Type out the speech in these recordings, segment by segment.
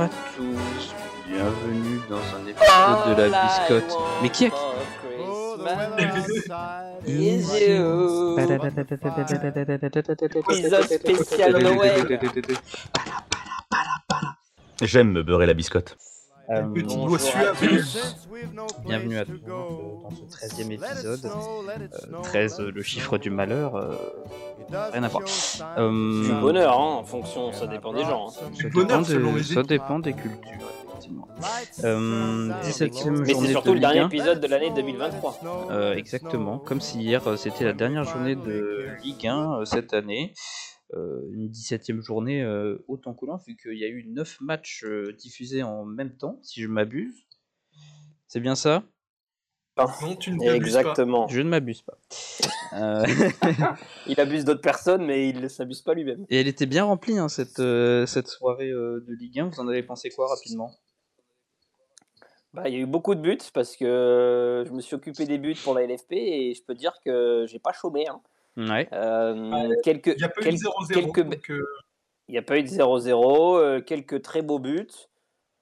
à tous, bienvenue dans un épisode de la biscotte. Mais qui spécial Noël. J'aime me beurrer la biscotte. Euh, Petit doigt à suave. Bienvenue à tous dans ce 13 e épisode. Euh, 13, euh, le chiffre du malheur. euh, rien à voir. Euh, Du bonheur, hein, en fonction, ça dépend des gens. hein. Ça bonheur dépend, les ça dépend des cultures, effectivement. Euh, 17ème Mais c'est journée surtout de le dernier 1. épisode de l'année 2023. Euh, exactement, comme si hier c'était la dernière journée de Ligue 1 euh, cette année. Euh, une 17ème journée euh, autant coulant, vu qu'il y a eu 9 matchs euh, diffusés en même temps, si je m'abuse. C'est bien ça? Non, tu ne t'abuses pas. Exactement. Je ne m'abuse pas. Euh, Il abuse d'autres personnes, mais il ne s'abuse pas lui-même. et elle était bien remplie, hein, cette, euh, cette soirée euh, de Ligue 1. Vous en avez pensé quoi rapidement? Bah, il y a eu beaucoup de buts parce que je me suis occupé des buts pour la LFP et je peux dire que j'ai pas chômé. hein. Ouais. Euh, Ouais, quelques, Il n'y a pas eu de 0-0. quelques- donc, euh, Il n'y a pas eu de 0-0, euh, quelques très beaux buts,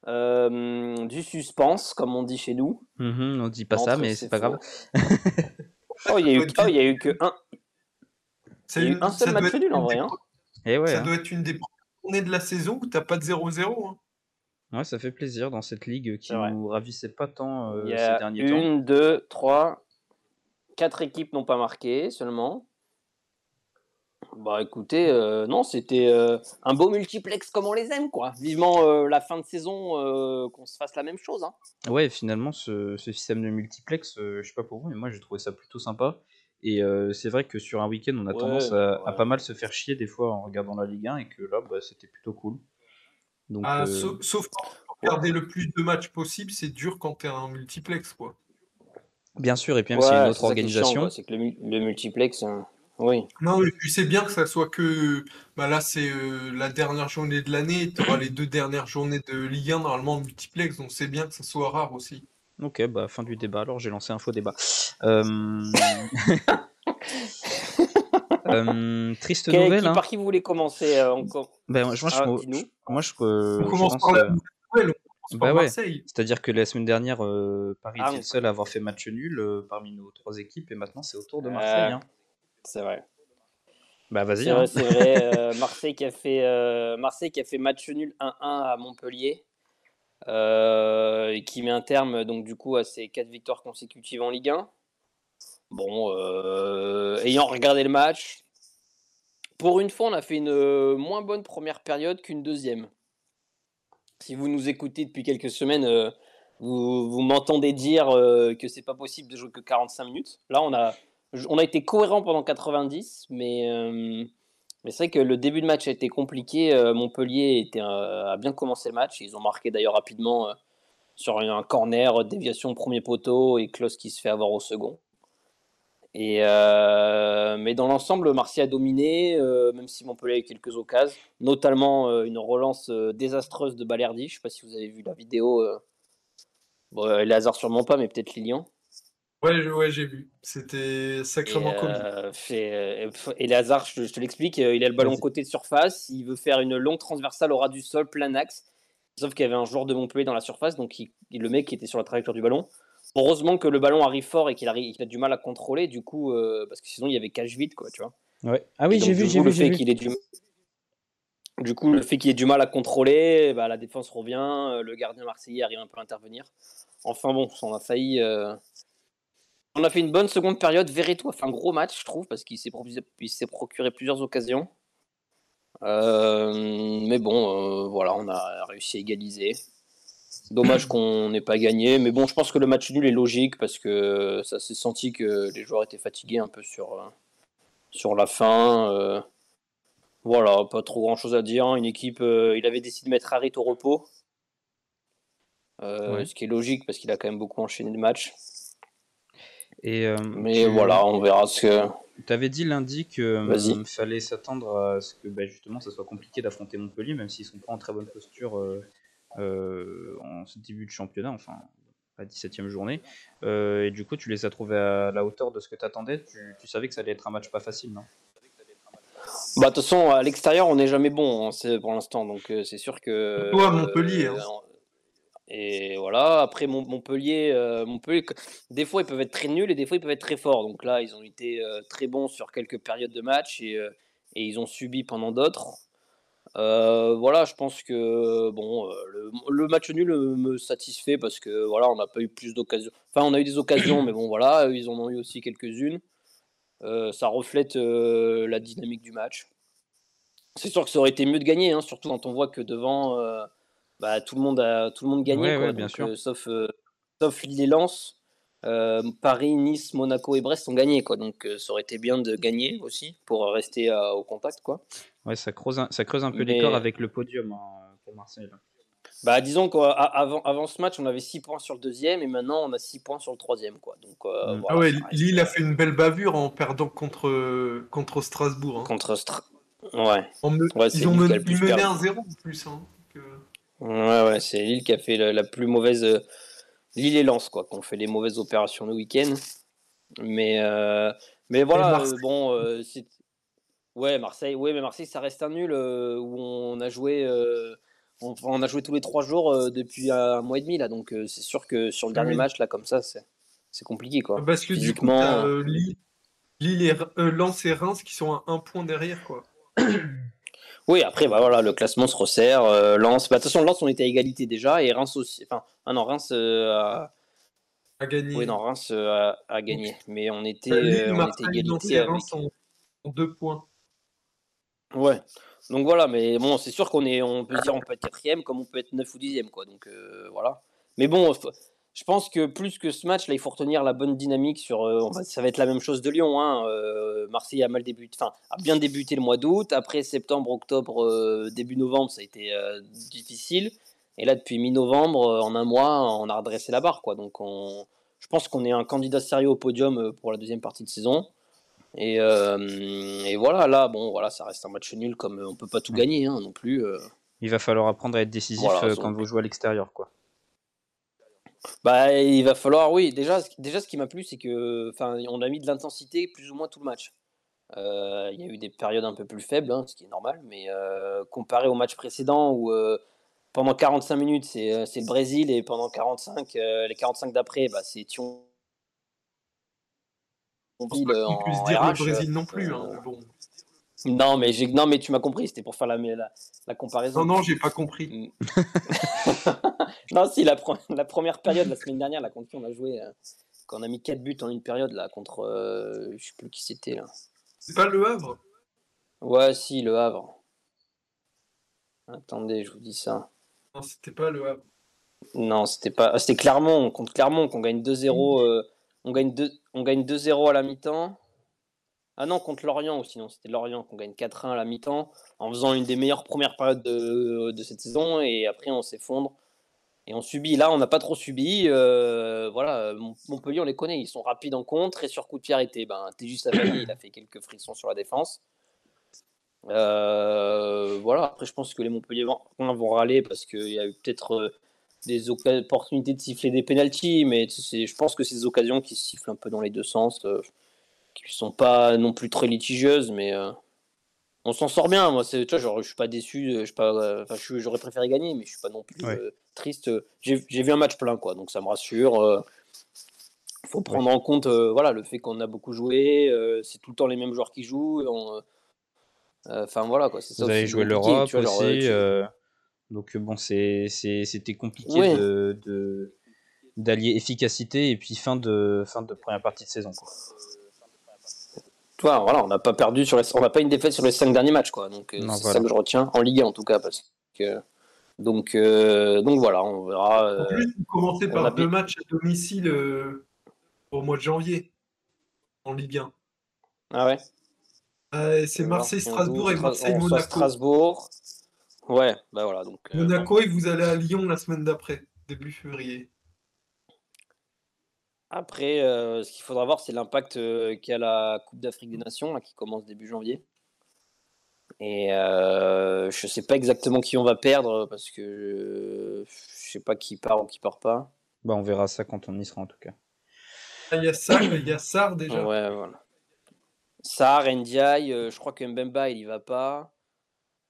euh, du suspense, comme on dit chez nous. Mhm, on dit pas ça, Entre, mais c'est pas grave. Oh, il y a eu, oh, il y a eu que un, il y a eu une- un ça seul match nul en une vrai. des- hein. Et ouais, Ça hein. doit être une des premières journées de la saison où t'as pas de 0-0. hein. ouais, ça fait plaisir dans cette ligue qui vrai. nous ravissait pas tant euh, Il y ces a derniers temps. une, deux, trois, quatre équipes n'ont pas marqué seulement. Bah écoutez, euh, non, c'était euh, un beau multiplex comme on les aime, quoi. Vivement euh, la fin de saison, euh, qu'on se fasse la même chose. Hein. Ouais, finalement, ce, ce système de multiplex, euh, je sais pas pour vous, mais moi j'ai trouvé ça plutôt sympa. Et euh, c'est vrai que sur un week-end, on a Ouais, tendance à, pas mal se faire chier des fois en regardant la Ligue 1 et que là, bah, c'était plutôt cool. Donc, Ah, euh, sauf, sauf pour regarder le plus de matchs possible, c'est dur quand t'es un multiplex. quoi. bien sûr, et puis même Ouais, a une c'est autre organisation, C'est que le multiplex, hein, oui. Non, mais tu sais bien que ça soit que. Bah là, c'est euh, la dernière journée de l'année. Tu auras les deux dernières journées de Ligue 1 normalement en multiplex. Donc c'est bien que ça soit rare aussi. ok, bah fin du débat. Alors j'ai lancé un faux débat. Euh... euh, triste Quel- nouvelle, qui- hein. Par qui vous voulez commencer euh, encore? Ben, moi, je- Ah, moi, je- dis-nous. moi, je, On je commence pense, par la bah ouais. Marseille. C'est-à-dire que la semaine dernière, euh, Paris Ah, était oui. le seul à avoir fait match nul euh, parmi nos trois équipes, et maintenant c'est au tour de Marseille. Euh, hein. C'est vrai. Bah vas-y. C'est hein. vrai, vrai. euh, Marseille, qui a fait, euh, Marseille qui a fait match nul 1-1 à Montpellier. euh, et qui met un terme donc du coup à ses quatre victoires consécutives en Ligue 1. Bon, euh, ayant regardé le match, pour une fois, on a fait une moins bonne première période qu'une deuxième. Si vous nous écoutez depuis quelques semaines, euh, vous, vous m'entendez dire euh, que c'est pas possible de jouer que 45 minutes. Là, on a, on a été cohérent pendant 90, mais, euh, mais c'est vrai que le début de match a été compliqué. Euh, Montpellier euh, a bien commencé le match. Ils ont marqué d'ailleurs rapidement sur un corner, déviation premier poteau et Klaus qui se fait avoir au second. Mais dans l'ensemble, Marseille a dominé, même si Montpellier a eu quelques occasions, notamment une relance désastreuse de Balerdi. Je ne sais pas si vous avez vu la vidéo. Bon, les sûrement pas, mais peut-être Lilian. Ouais, ouais, j'ai vu. C'était Et, sacrément comique. euh, fait, euh, et les hasards, je, je te l'explique, euh, il a le ballon côté de surface, il veut faire une longue transversale au ras du sol, plein axe. Sauf qu'il y avait un joueur de Montpellier dans la surface, donc il- le mec qui était sur la trajectoire du ballon. Heureusement que le ballon arrive fort et qu'il a du mal à contrôler, du coup, euh, parce que sinon il y avait cache vite, quoi, tu vois. Ouais. Ah oui, Et j'ai vu, j'ai vu, j'ai fait vu. qu'il ait du du coup, le fait qu'il ait du mal à contrôler, bah, la défense revient, le gardien marseillais arrive un peu à intervenir. Enfin bon, on a failli. euh, On a fait une bonne seconde période. Verretou a fait un gros match, je trouve, parce qu'il s'est procuré plusieurs occasions. Euh, mais bon, euh, voilà, on a réussi à égaliser. Dommage qu'on n'ait pas gagné, mais bon, je pense que le match nul est logique parce que ça s'est senti que les joueurs étaient fatigués un peu sur, euh, sur la fin. euh. Voilà, pas trop grand chose à dire. Une équipe, il avait décidé de mettre Harit au repos. Ce qui est logique parce qu'il a quand même beaucoup enchaîné de matchs. Et euh, Mais tu voilà, on verra ce que. avais dit lundi qu'il Vas-y. fallait s'attendre à ce que bah, justement ça soit compliqué d'affronter Montpellier, même s'ils sont pas en très bonne posture euh, euh, en ce début de championnat, enfin la 17 e journée. Euh, et du coup, tu les as trouvés à la hauteur de ce que tu attendais. Tu, tu savais que ça allait être un match pas facile, non? Bah, de toute façon, à l'extérieur, on n'est jamais bon hein, c'est- pour l'instant. Donc, euh, c'est sûr que. Toi, Montpellier, hein. Et voilà, après Mont- Montpellier, euh, Montpellier, des fois ils peuvent être très nuls et des fois ils peuvent être très forts. Donc là, ils ont été euh, très bons sur quelques périodes de match et, euh, ils ont subi pendant d'autres. Voilà, je pense que bon, le, match nul me satisfait parce que voilà, on n'a pas eu plus d'occasions. Enfin, on a eu des occasions, mais bon, voilà, ils en ont eu aussi quelques-unes. Ça reflète la dynamique du match. C'est sûr que ça aurait été mieux de gagner, hein, surtout quand on voit que devant, bah, tout le monde a tout le monde gagnait, Ouais, quoi. ouais, bien Donc, sûr. euh, sauf euh, sauf les Lens. Euh, Paris, Nice, Monaco et Brest ont gagné, quoi. Donc euh, ça aurait été bien de gagner aussi pour rester euh, au contact, quoi. Ouais, ça creuse un, ça creuse un peu Mais- l'écart avec le podium hein, pour Marseille. là. Bah, disons qu'avant avant ce match, on avait 6 points sur le deuxième et maintenant on a 6 points sur le troisième. Quoi. Donc, euh, Mm. voilà, Ah ouais, Lille a fait une belle bavure en perdant contre, contre Strasbourg. hein. contre Stra- Ouais, me- ils ont mené, le plus ils menaient perdu. un 0 en plus. hein. Ouais, ouais c'est Lille qui a fait la, la plus mauvaise. euh, Lille et Lens, quoi, qui ont fait les mauvaises opérations le week-end. Mais, euh, mais voilà, Marseille. euh, bon, euh. Ouais, Marseille, ouais, mais Marseille, ça reste un nul où on a joué. on, on a joué tous les trois jours depuis un mois et demi là, donc c'est sûr que sur le dernier Oui. match là comme ça, c'est compliqué quoi. Parce que du coup, Lille, Lille et Lens et Reims qui sont à un point derrière. quoi. Oui, après, bah voilà, le classement se resserre. euh, Lens, bah, de toute façon, Lens, on était à égalité déjà, et Reims aussi. Enfin, ah non, Reims euh, a... À gagner. Oui, non, Reims euh, a, a gagné, mais on était, Euh, Lille, on était égalité et avec. Reims ont deux points. Ouais. Donc voilà, mais bon, c'est sûr qu'on est, on peut dire, on peut être quatrième, comme on peut être neuf ou dixième, quoi. Donc voilà. Mais bon, je pense que plus que ce match, là, il faut retenir la bonne dynamique sur. euh, ça va être la même chose de Lyon. Hein. euh, Marseille a mal débuté, enfin, a bien débuté le mois d'août. Après septembre, octobre, euh, début novembre, ça a été difficile. Et là, depuis mi-novembre, en un mois, on a redressé la barre, quoi. Donc on, je pense qu'on est un candidat sérieux au podium pour la deuxième partie de saison. Et, et voilà, là, bon, voilà, ça reste un match nul, comme on peut pas tout gagner hein, non plus. Il va falloir apprendre à être décisif Voilà, quand vous jouez à l'extérieur. quoi. Bah, il va falloir, oui. Déjà, ce- déjà ce qui m'a plu, c'est que, enfin, on a mis de l'intensité plus ou moins tout le match. Euh, Il y a eu des périodes un peu plus faibles, hein, ce qui est normal, mais euh, comparé au match précédent où euh, pendant 45 minutes c'est le Brésil et pendant 45, euh, les 45 d'après, bah, c'est pas qu'on en puisse dire RH, le Brésil non plus. hein, bon. Non, mais j'ai, non, mais tu m'as compris. C'était pour faire la, la, la comparaison. Non, non, j'ai pas compris. non, si, la, pre- la première période, la semaine dernière, là, contre qui on a joué, euh, quand on a mis 4 buts en une période, là, contre. euh, je sais plus qui c'était, là. C'est pas le Havre? Ouais, si, le Havre. Attendez, je vous dis ça. Non, c'était pas le Havre. Non, c'était pas. ah, c'était Clermont, contre Clermont, qu'on gagne 2-0. euh, on gagne 2 on gagne 2-0 à la mi-temps. Ah non, contre Lorient aussi, non, c'était Lorient qu'on gagne 4-1 à la mi-temps, en faisant une des meilleures premières périodes de, cette saison, et après on s'effondre. Et on subit. Là, on n'a pas trop subi. euh, voilà, Mont- Montpellier, on les connaît. Ils sont rapides en contre. Et sur coup de pied arrêté, ben, t'es juste Avani, il a fait quelques frictions sur la défense. Euh, voilà, après, je pense que les Montpellier vont, vont râler parce qu'il y a eu peut-être euh, des opportunités de siffler des pénalties, mais je pense que c'est des occasions qui sifflent un peu dans les deux sens, qui ne sont pas non plus très litigieuses, mais euh, on s'en sort bien. Moi, c'est, tu vois, genre, je suis pas déçu, euh, je suis pas, euh, je suis- j'aurais préféré gagner, mais je suis pas non plus Ouais. triste. J'ai, vu un match plein, quoi, donc ça me rassure. euh, faut prendre en compte voilà, le fait qu'on a beaucoup joué, c'est tout le temps les mêmes joueurs qui jouent. Enfin voilà quoi, c'est ça Vous aussi avez joué l'Europe genre, aussi. tu- donc bon, c'était compliqué Ouais. de, de- d'allier efficacité et puis fin de, fin de première partie de saison. quoi. Tu vois, voilà, on n'a pas perdu sur les, on n'a pas une défaite sur les cinq derniers matchs, quoi. Donc euh, Non, c'est voilà. ça que je retiens en Ligue 1 en tout cas, parce que donc euh, donc voilà, on verra. En euh, plus, vous commencez on par a deux matchs à domicile euh, au mois de janvier en Ligue 1. Ah ouais. Euh, c'est Marseille, Strasbourg et Marseille, Monaco. Strasbourg. Ouais, bah voilà donc. euh, Monaco et vous allez à Lyon la semaine d'après, début février. Après, euh, ce qu'il faudra voir, c'est l'impact euh, qu'a la Coupe d'Afrique des Nations là, qui commence début janvier. Et euh, je sais pas exactement qui on va perdre parce que euh, je sais pas qui part ou qui part pas. Bah, on verra ça quand on y sera en tout cas. Ah, Il y a Sarr, il y a Sarr déjà. Ouais, voilà. Sar, Ndiaye, euh, je crois que Mbemba, il y va pas.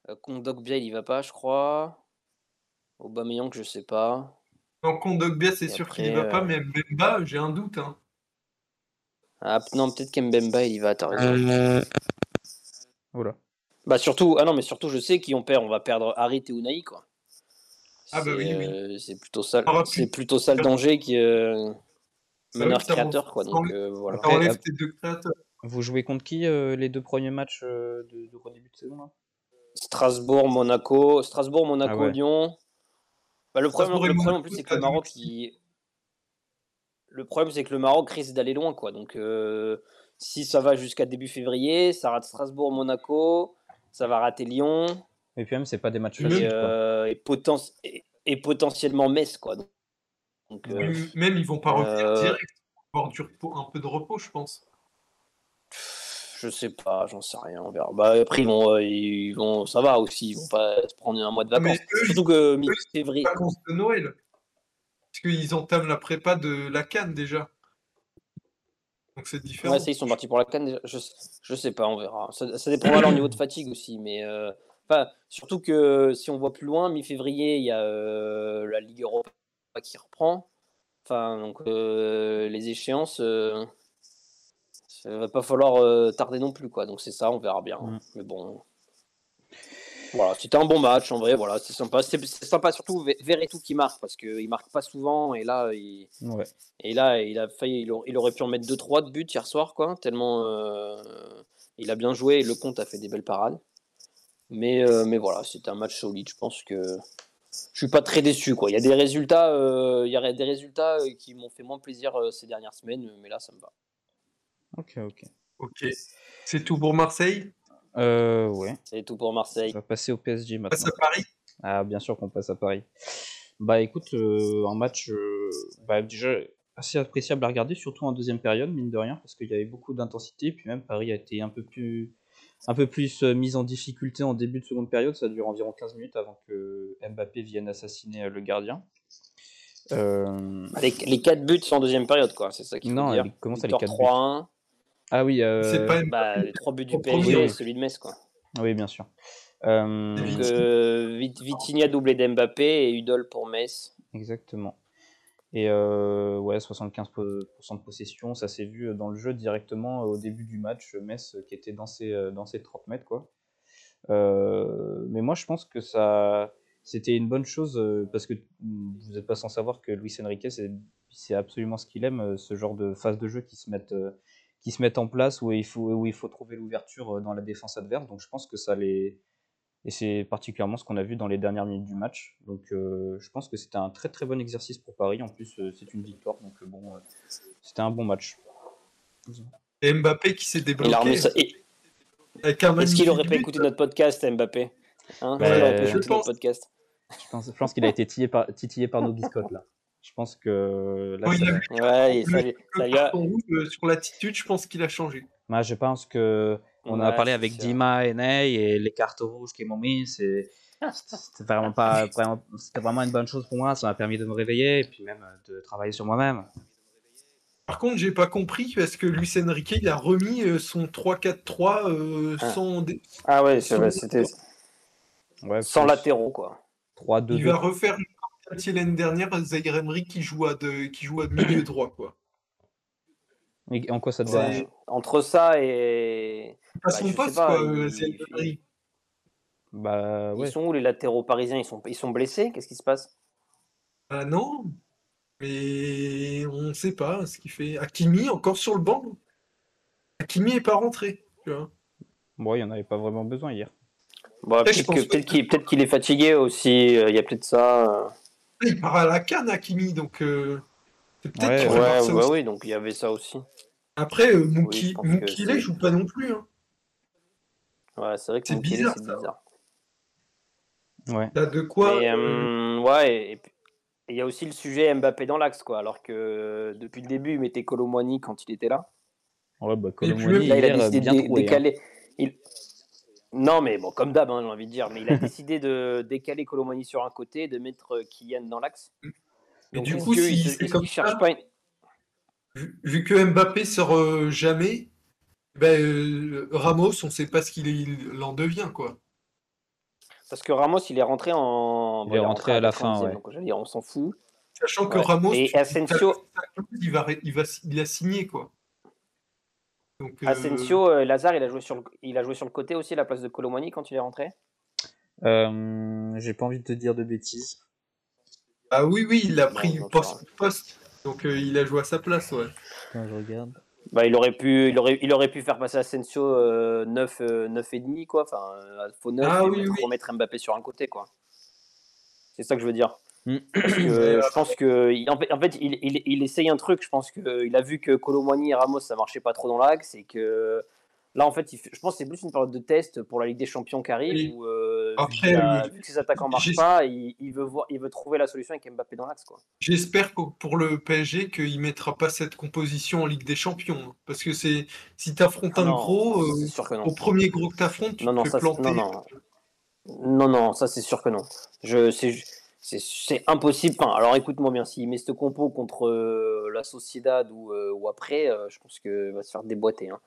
Euh, Kondogbia, il y va pas, je crois. Aubameyang, je sais pas. En Kondogbia, c'est sûr qu'il après, y va pas, euh, mais Mbemba, j'ai un doute. Hein. Ah, non, peut-être qu'Mbemba, il y va, t'as raison. Voilà. Bah surtout, ah non, mais surtout, je sais qui on perd. On va perdre Harit et Unai, quoi. Ah bah oui, oui. euh, C'est plutôt ça, c'est plutôt ça le danger qui euh, meneur créateur, quoi. Donc euh, voilà. T'enlèves Après, tes deux créateurs. Vous jouez contre qui euh, les deux premiers matchs euh, de, de redébut de saison là? Strasbourg, Monaco, Strasbourg, Monaco, Ah ouais. Lyon. Bah, le problème, le en plus, c'est que le Maroc, il... le problème, c'est que le Maroc risque d'aller loin, quoi. Donc, euh, si ça va jusqu'à début février, ça rate Strasbourg, Monaco, ça va rater Lyon Et puis même, c'est pas des matchs et, faciles. euh, et, poten- et- et potentiellement Metz, quoi. Donc, euh, Même- Même ils vont pas revenir euh, direct. Ils vont avoir du repos, un peu de repos, je pense. Je sais pas, j'en sais rien, on verra. Bah, après, ils vont, euh, ils vont, ça va aussi, ils vont pas se prendre un mois de vacances. eux, Surtout que mi-février. Vacances de Noël. Parce qu'ils entament la prépa de la Cannes déjà. Donc c'est différent. Ouais, ça, ils sont partis pour la canne déjà. Je, je sais pas, on verra. Ça, ça dépendra leur niveau de fatigue aussi. Mais euh, enfin, surtout que si on voit plus loin, mi-février, il y a euh, la Ligue Europa qui reprend. Enfin, donc euh, les échéances, euh, ça va pas falloir euh, tarder non plus. quoi. Donc c'est ça, on verra bien. Mm. Mais bon. Voilà, c'était un bon match en vrai, voilà, c'est sympa. C'est sympa surtout Ve- Verretou qui marque parce qu'il marque pas souvent et là il, Ouais. et là, il a failli, il, aurait- pu en mettre 2-3 de buts hier soir, quoi. Tellement euh, il a bien joué et le compte a fait des belles parades. Mais, euh, mais voilà, c'était un match solide. Je pense que je suis pas très déçu, quoi. Il y a des résultats, euh, il y a des résultats qui m'ont fait moins plaisir ces dernières semaines, mais là, ça me va. Ok, ok. Ok. C'est tout pour Marseille? Euh, ouais. C'est tout pour Marseille. On va passer au PSG On maintenant. passe à Paris? Ah, bien sûr qu'on passe à Paris. Bah écoute, euh, un match euh, bah, déjà assez appréciable à regarder, surtout en deuxième période, mine de rien, parce qu'il y avait beaucoup d'intensité, puis même Paris a été un peu plus, un peu plus euh, mise en difficulté en début de seconde période, ça dure environ 15 minutes avant que Mbappé vienne assassiner euh, le gardien. Euh, Les, les 4 buts sont en deuxième période, quoi. C'est ça qu'il faut Non, dire. les- comment ça, les Victoire quatre buts 3-1. Ah oui, euh, C'est pas Bah, les 3 buts du PSG et celui de Metz, quoi. oui, bien sûr. Euh, Donc, euh, Vit- Vitinha doublé d'Mbappé et Udol pour Metz. Exactement. Et euh, ouais, 75% de possession, ça s'est vu dans le jeu directement au début du match. Metz euh, qui était dans ses, euh, dans ses 30 mètres, quoi. Euh, mais moi, je pense que ça, c'était une bonne chose euh, parce que vous n'êtes pas sans savoir que Luis Enrique, c'est c'est absolument ce qu'il aime, euh, ce genre de phase de jeu qui se mettent, euh, qui se mettent en place où il faut, où il faut trouver l'ouverture euh, dans la défense adverse. Donc, je pense que ça les. Et c'est particulièrement ce qu'on a vu dans les dernières minutes du match. Donc, euh, je pense que c'était un très très bon exercice pour Paris. En plus, euh, c'est une victoire. Donc, bon, euh, c'était un bon match. Et Mbappé qui s'est débloqué. ça- et- Est-ce qu'il aurait pas écouté notre podcast, Mbappé? Hein pas je écouté pense. notre podcast Je pense, je pense qu'il a été titillé par, titillé par nos biscottes là. Je pense que là, il ça- a vu Ouais, ça, le ça lui a- rouge euh, sur l'attitude, je pense qu'il a changé. moi, je pense que on a parlé avec. Dima et Ney et les cartes rouges qu'ils m'ont mis, c'est c'était vraiment pas vraiment, c'était vraiment une bonne chose pour moi. Ça m'a permis de me réveiller et puis même euh, de travailler sur moi-même. Par contre, j'ai pas compris parce que Luis Enrique il a remis euh, son 3-4-3 euh, Ah. sans. Ah ouais, c'est vrai, sans latéraux, quoi. 3 2 Il va refaire quartier l'année dernière à Zaire Emery qui joue à de, qui joue à milieu droit quoi. Et en quoi ça te dérange? Entre ça et. Bah, son poste pas, quoi, il- euh, Zaire Emery. Bah ouais. Ils sont où les latéraux parisiens? Ils sont, ils sont blessés? Qu'est-ce qui se passe? Ah non, mais on sait pas ce qu'il fait. Hakimi encore sur le banc? Hakimi est pas rentré. Tu vois. Bon, il y en avait pas vraiment besoin hier. Bah, Peut-être qu'il peut est fatigué aussi, euh, il y a peut-être ça. Il part à la canne Hakimi donc euh, c'est peut-être Ouais, qu'il ouais, Ouais, ça aussi. oui, donc il y avait ça aussi. Après euh, Oui, Moukile c'est- joue pas non plus. Hein. Ouais, c'est vrai que C'est bizarre, c'est ça. bizarre. Ouais. T'as de quoi Mais, euh, euh, ouais, et- et puis, il y a aussi le sujet Mbappé dans l'axe, quoi. Alors que euh, depuis le début, il mettait Colomwani quand il était là. Ouais, bah Colomboigny, il a décidé de hein. décaler. Il... Non, mais bon, comme d'hab, hein, j'ai envie de dire. Mais il a décidé de décaler Colomwani sur un côté et de mettre euh, Kylian dans l'axe. Mais Donc, du coup, si c'est comme ça- pas une- vu, vu que Mbappé sort euh, jamais, Ben, euh, Ramos, on sait pas ce qu'il il en devient, quoi. Parce que Ramos, il est rentré en. Il est rentré à la fin, 90e, ouais. donc, j'allais dire, on s'en fout. Sachant que. Ramos, Et tu- Asensio- il va, il va, il a signé, quoi. Donc, euh, Asensio, euh, Lazare, il a, joué sur le... il a joué sur le côté aussi à la place de Colomani quand il est rentré. Euh, J'ai pas envie de te dire de bêtises. Ah oui, oui, il a pris non, poste, poste. Donc euh, il a joué à sa place, ouais. Je regarde. Bah, il, aurait pu, il, aurait, il aurait pu faire passer Asensio euh, 9, euh, 9 et demi, quoi. Enfin, faux 9 Ah et oui, mettre- oui. remettre Mbappé sur un côté, quoi. C'est ça que je veux dire. Mm. Que je pense que il- en fait, en fait, il, il, il essaye un truc. Je pense qu'il a vu que Colomani et Ramos ça marchait pas trop dans l'axe et que là en fait, il je pense que c'est plus une période de test pour la Ligue des Champions qui arrive Oui. où euh, Après, qu'il vu que ses attaquants marchent pas, il, veut voir, il veut trouver la solution avec Mbappé dans l'axe quoi. J'espère que pour le PSG qu'il mettra pas cette composition en Ligue des Champions. Parce que c'est si t'affrontes Ah un gros, euh, au premier gros que t'affrontes, tu Non, non, te ça, planter. non, non. Non, non, ça c'est sûr que non. Je, c'est, impossible. Enfin, alors écoute-moi bien, s'il met ce compo contre euh, la Sociedad ou, euh, ou après, euh, je pense qu'il va se faire déboîter. hein.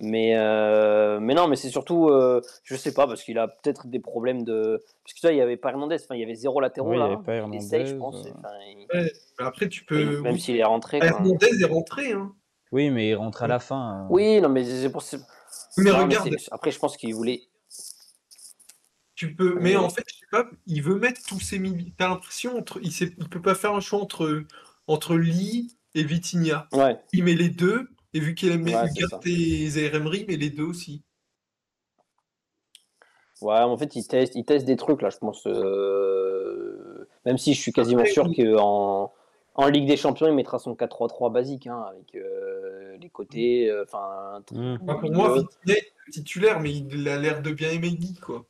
Mais, euh, mais non, mais c'est surtout, euh, je sais pas, parce qu'il a peut-être des problèmes de. Parce que tu vois, il y avait pas Hernandez, enfin, il y avait zéro latéraux Oui, il là. avait pas Il essaye, je pense. Enfin, il- Ouais, mais après tu peux. même oui. s'il est rentré. quoi. Hernandez est rentré, hein. Oui, mais il rentre à la fin. Oui, non, mais c'est pour. Mais Non, regarde, après, je pense qu'il voulait. tu peux. Mais Ouais. en fait, pas, il veut mettre tous ses milieux. T'as l'impression entre, il sait, il peut pas faire un choix entre entre Lee et Vitinha. Ouais. Il met les deux et vu qu'il aime bien Ouais, et Zaire Emery, il met les deux aussi. Ouais, en fait, il teste, il teste des trucs là, je pense. euh, Même si je suis quasiment Après, sûr qu'en en Ligue des Champions, il mettra son 4-3-3 basique, hein, avec euh, les côtés. euh, Enfin, Mm. Enfin, pour moi, Vitinha est titulaire, mais il a l'air de bien aimer Guy, quoi.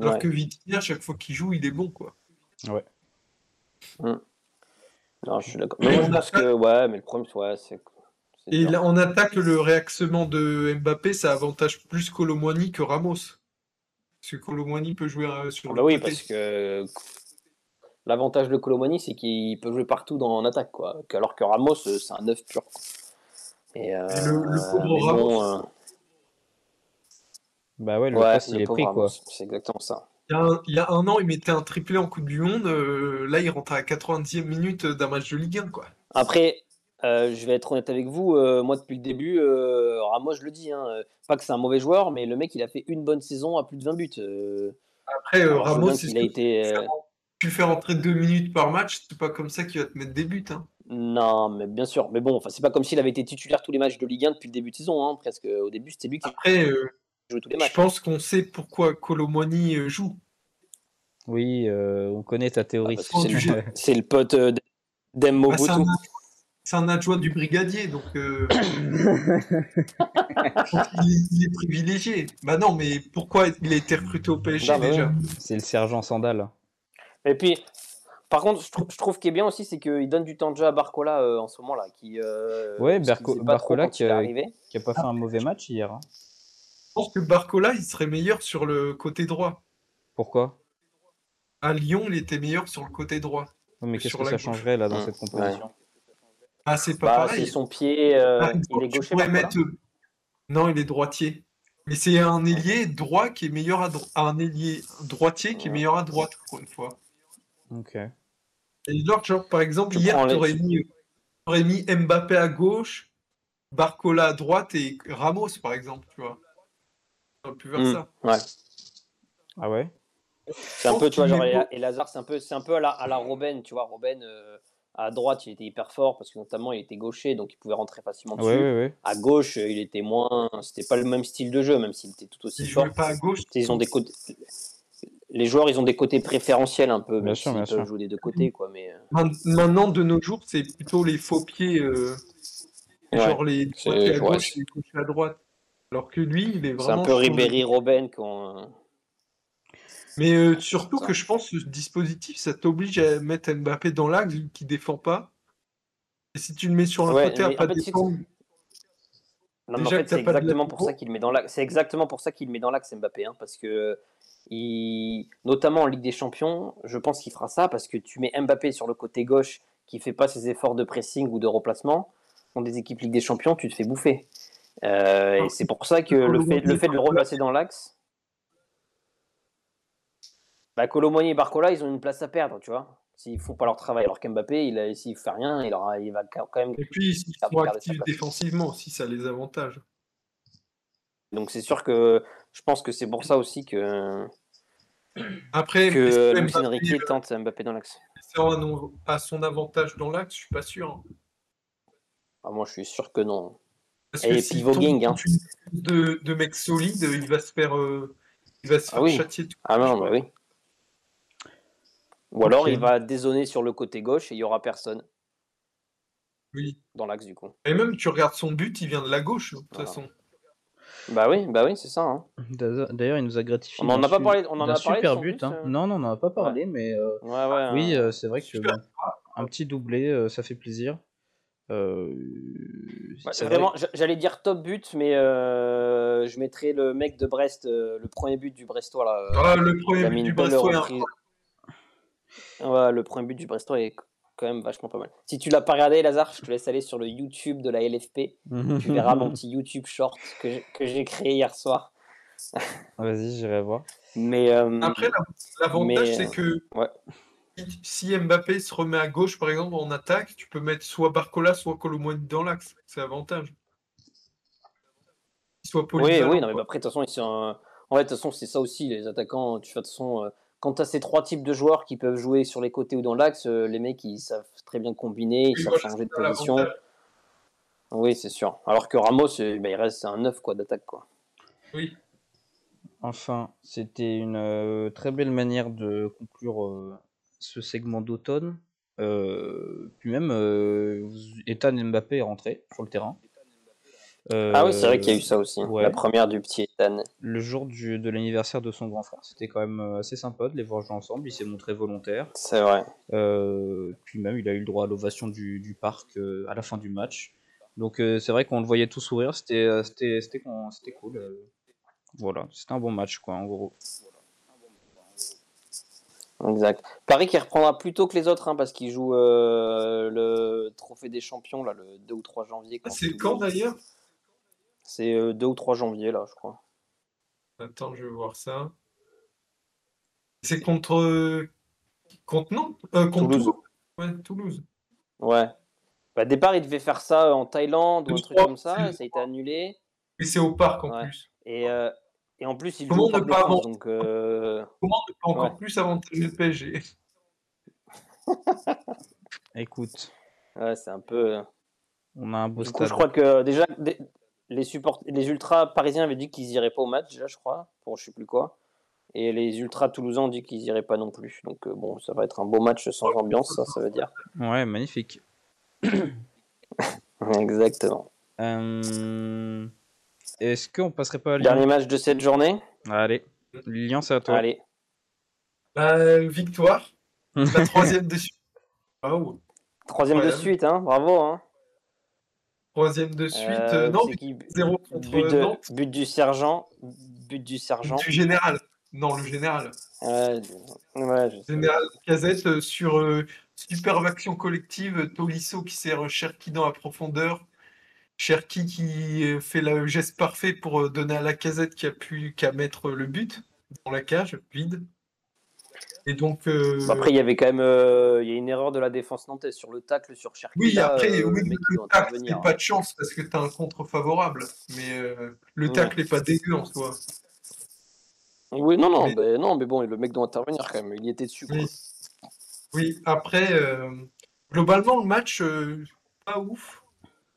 Alors Ouais. que Vitinha, chaque fois qu'il joue, il est bon, quoi. Non, je suis d'accord. Mais moi, je pense que, ouais, mais le problème, ouais, c'est. Et là, en attaque, le réaxement de Mbappé, ça avantage plus Colomwani que Ramos. Parce que Colomwani peut jouer euh, sur Ah le bah oui, côté. parce que l'avantage de Colomani, c'est qu'il peut jouer partout dans en attaque, quoi. Alors que Ramos, euh, c'est un neuf pur. quoi. Et, euh, Et le- le pauvre mais Ramos, bon, euh, Bah ouais, le ouais, poste il le est pris quoi. C'est exactement ça. Il y, a un, il y a un an, il mettait un triplé en Coupe du Monde. euh, là, il rentre à la 90e minute d'un match de Ligue 1, quoi. Après, euh, je vais être honnête avec vous, euh, moi depuis le début, euh, Ramos, je le dis, hein, euh, pas que c'est un mauvais joueur, mais le mec, il a fait une bonne saison à plus de 20 buts. euh. Après, euh, Alors, Ramos, c'est ce a été. euh, tu fais rentrer deux minutes par match, c'est pas comme ça qu'il va te mettre des buts. Hein. Non, mais bien sûr. Mais bon, enfin, c'est pas comme s'il avait été titulaire tous les matchs de Ligue 1 depuis le début de saison, hein, presque. Au début, c'était lui qui Après, jouait tous les je pense qu'on sait pourquoi Colomwani euh, joue. Oui, euh, on connaît ta théorie. Que c'est le, jeu. c'est le pote euh, d'Em Bah, c'est, un, Mobutu. c'est un adjoint du brigadier, donc euh, il, il est privilégié. Bah non, mais pourquoi il a été recruté au PSG Non, bah déjà? C'est le sergent Sandal. Et puis, par contre, je trouve, je trouve qu'il est bien aussi, c'est qu'il donne du temps de jeu à Barcola euh, en ce moment-là. Qui, euh, Ouais, Barco- Barcola. Qui a pas fait un mauvais match hier. hein. Je pense que Barcola, il serait meilleur sur le côté droit. Pourquoi? À Lyon, il était meilleur sur le côté droit. Non, mais qu'est-ce que ça gauche. changerait là dans Mmh, cette composition? Ah, c'est pas Bah, pareil. c'est son pied. euh, Par il est gaucher, mettre- Non, il est droitier. Mais c'est un ailier droit qui est meilleur à droite. Un ailier droitier qui est meilleur à droite, pour une fois. Ok. Et genre, genre, par exemple, Tu hier, tu aurais mis Mbappé à gauche, Barcola à droite et Ramos, par exemple, tu vois. On aurait pu faire Mm, ça. ouais. Ah ouais? C'est un peu, tu vois, genre, et, Lazare, c'est un peu, c'est un peu à la, à la Robben, tu vois. Robben, euh, à droite, il était hyper fort parce que notamment, il était gaucher, donc il pouvait rentrer facilement dessus. Ouais, ouais, ouais. À gauche, il était moins. C'était pas le même style de jeu, même s'il était tout aussi fort. pas à gauche, Ils ont des côtés. Les joueurs, ils ont des côtés préférentiels un peu, Bien même sûr, bien peuvent sûr. jouer des deux côtés, quoi. Mais euh, main- maintenant, de nos jours, c'est plutôt les faux pieds, euh, Ouais. genre les à gauche et les gauchers à droite. Alors que lui, il est c'est vraiment. un peu sur le- Ribéry, Robben qu'on. Mais euh, surtout que je pense que ce dispositif, ça t'oblige à mettre Mbappé dans l'axe vu qu'il défend pas. Et si tu le mets sur un Ouais, côté à pas c'est- défendre, Non, mais en fait, c'est exactement pour ça qu'il met dans l'axe. C'est exactement pour ça qu'il met dans l'axe Mbappé, hein, parce que il... notamment en Ligue des Champions, je pense qu'il fera ça parce que tu mets Mbappé sur le côté gauche qui fait pas ses efforts de pressing ou de replacement. contre des équipes Ligue des Champions, tu te fais bouffer. Euh, et c'est pour ça que le fait, le fait de le replacer dans l'axe. Bah, et Barcola, ils ont une place à perdre, tu vois. S'ils font pas leur travail, alors qu'Mbappé, il, a- s'il fait rien, il, aura, il va quand même. Et puis, ils Ah, sont actifs défensivement aussi, ça les avantage. Donc c'est sûr que je pense que c'est pour ça aussi que, Après, que Luis Enrique tente Mbappé dans l'axe. à son avantage dans l'axe, je suis pas sûr. Ah, moi, je suis sûr que non. Parce Et que s'il pivot gang, hein. de, de mecs solides, il va se faire, euh, il va se Ah faire oui. châtier. tout Ah non, bah oui. Ou alors il va dézoner sur le côté gauche et il y aura personne Oui. dans l'axe du coup. Et même, tu regardes son but, il vient de la gauche, de toute Voilà. façon. Bah oui, bah oui, c'est ça. hein. D'ailleurs, il nous a gratifié. On en a pas parlé- on en a parlé super but. but, hein. euh Non, non, on n'en a pas parlé, mais euh, Ouais, ouais. oui, hein. euh, c'est vrai que un petit doublé, euh, ça fait plaisir. Euh, Ouais, c'est vrai vraiment, j'a- j'allais dire top but, mais euh, je mettrais le mec de Brest, euh, le premier but du Brestois là. Ah, le premier but du Brestois, est reprise. Ouais, le premier but du Brestois est quand même vachement pas mal. Si tu l'as pas regardé, Lazare, je te laisse aller sur le YouTube de la LFP. Tu verras mon petit YouTube short que j'ai- que j'ai créé hier soir. Vas-y, j'irai voir. Mais euh, Après, la- l'avantage, Mais, c'est que ouais. Si- Mbappé se remet à gauche, par exemple, en attaque, tu peux mettre soit Barcola, soit Colomboigny dans l'axe. C'est l'avantage. Qu'il soit Oui, oui, non, mais après, de toute façon, ils sont, en fait, de toute façon, c'est ça aussi, les attaquants. Tu fais, de toute façon, euh, quand tu as ces trois types de joueurs qui peuvent jouer sur les côtés ou dans l'axe, euh, les mecs, ils savent très bien combiner, ils savent changer de position. Oui, c'est sûr. Alors que Ramos, euh, bah, il reste c'est un 9 quoi, d'attaque. Quoi. Oui. Enfin, c'était une euh, très belle manière de conclure euh, ce segment d'automne. Euh, puis même, euh, Ethan Mbappé est rentré sur le terrain. Ah oui, c'est vrai qu'il y a eu ça aussi. ouais. La première du petit Ethan. Le jour du- de l'anniversaire de son grand frère, c'était quand même euh, assez sympa de les voir jouer ensemble. Il s'est montré volontaire. C'est vrai. Puis même, il a eu le droit à l'ovation du, du parc à la fin du match. Donc c'est vrai qu'on le voyait tout sourire. C'était cool. Voilà, c'était un bon match quoi en gros. Exact. Paris qui reprendra plus tôt que les autres, hein, parce qu'il joue euh, le trophée des champions là, le 2 ou 3 janvier. Ah, C'est quand d'ailleurs? C'est euh, 2 ou 3 janvier, là, je crois. Attends, je vais voir ça. C'est contre. Contre Nantes Euh, contre Toulouse. Toulouse. Ouais, Toulouse. Ouais. Bah, au départ, il devait faire ça en Thaïlande ou un truc comme ça, ça a été annulé. Et c'est au parc en Ouais. plus. Et, euh, et en plus, il Comment joue ne pas donc euh, Comment ne pas encore Ouais. plus avantager le PSG Écoute, ouais, c'est un peu. euh, on a un beau Du coup, stade. je crois que déjà, des- les, support... les ultras parisiens avaient dit qu'ils iraient pas au match, déjà, je crois, pour je sais plus quoi. Et les ultras toulousains ont dit qu'ils iraient pas non plus. Donc, euh, bon, ça va être un beau match sans ambiance, ça, ça veut dire. Ouais, magnifique. Exactement. Euh, Est-ce qu'on passerait pas à Lyon? Dernier match de cette journée? Allez, Lyon, c'est à toi. Allez. Bah, victoire. La troisième de suite. Ah, ouais. Troisième de suite, hein, bravo. Hein. Troisième de suite. Euh, euh, non, qui 0 contre but, de- Nantes. but du sergent. But du sergent. Du général. Non, le général. Ouais, je. Général Casette euh, sur euh, superbe action collective. euh, Tolisso qui sert Cherki dans la profondeur. Cherki qui euh, fait le geste parfait pour euh, donner à la casette qui a pu qu'à mettre le but dans la cage vide. Et donc. euh, Bon, Après, il y avait quand même euh, il y a une erreur de la défense nantaise sur le tacle sur Cherki. oui, après, euh, oui, le le tacle, c'est pas de chance parce que tu as un contre favorable. Mais euh, le Ouais. tacle n'est pas dégueu en soi. Oui, non, non, Mais- ben, non, mais bon, le mec doit intervenir quand même. Il y était dessus. quoi. Oui. Oui, après, euh, globalement, le match, euh, pas ouf.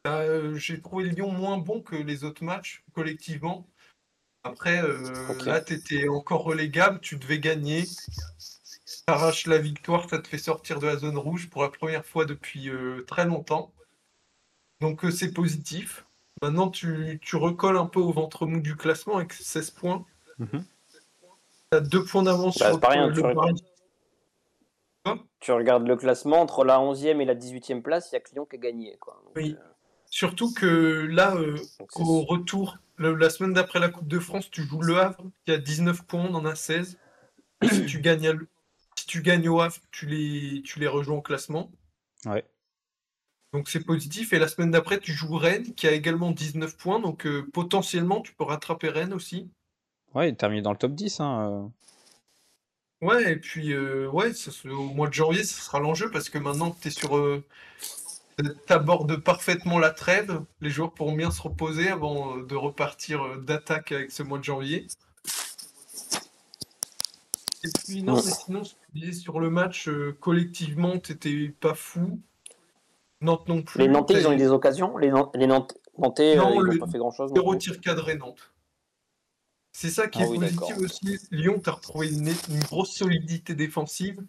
Euh, J'ai trouvé Lyon moins bon que les autres matchs, collectivement. Après, euh, là, tu étais encore relégable, tu devais gagner. T'arraches la victoire, ça te fait sortir de la zone rouge pour la première fois depuis euh, très longtemps. Donc, euh, c'est positif. Maintenant, tu, tu recolles un peu au ventre mou du classement avec 16 points. Mhm. Tu as deux points d'avance Bah, sur c'est pas rien, le tu Paris. Tu regardes le classement, entre la 11e et la 18e place, il y a que Lyon qui a gagné. Quoi. Donc, Oui. Surtout que là, euh, Au retour, le- la semaine d'après la Coupe de France, tu joues le Havre, qui a 19 points, on en a 16. Et si tu gagnes, à Le- si tu gagnes au Havre, tu les, tu les rejoins au classement. Ouais. Donc c'est positif. Et la semaine d'après, tu joues Rennes, qui a également 19 points. Donc euh, potentiellement, tu peux rattraper Rennes aussi. Ouais, il termine dans le top 10. Hein. euh. Ouais, et puis euh, ouais, ça, au mois de janvier, ce sera l'enjeu parce que maintenant que tu es sur. T'abordes parfaitement la trêve. Les joueurs pourront bien se reposer avant euh, de repartir euh, d'attaque avec ce mois de janvier. Et puis non, Ouais. mais sinon, ce que tu disais sur le match, euh, collectivement, t'étais pas fou. Nantes non plus. Les Nantais, ils ont eu des occasions Les, Nan- les Nantes- Nantais, Non, euh, ils n'ont pas fait grand-chose. zéro tir cadré Nantes. C'est ça qui Ah est oui, positif aussi. Lyon, t'as retrouvé une, une grosse solidité défensive.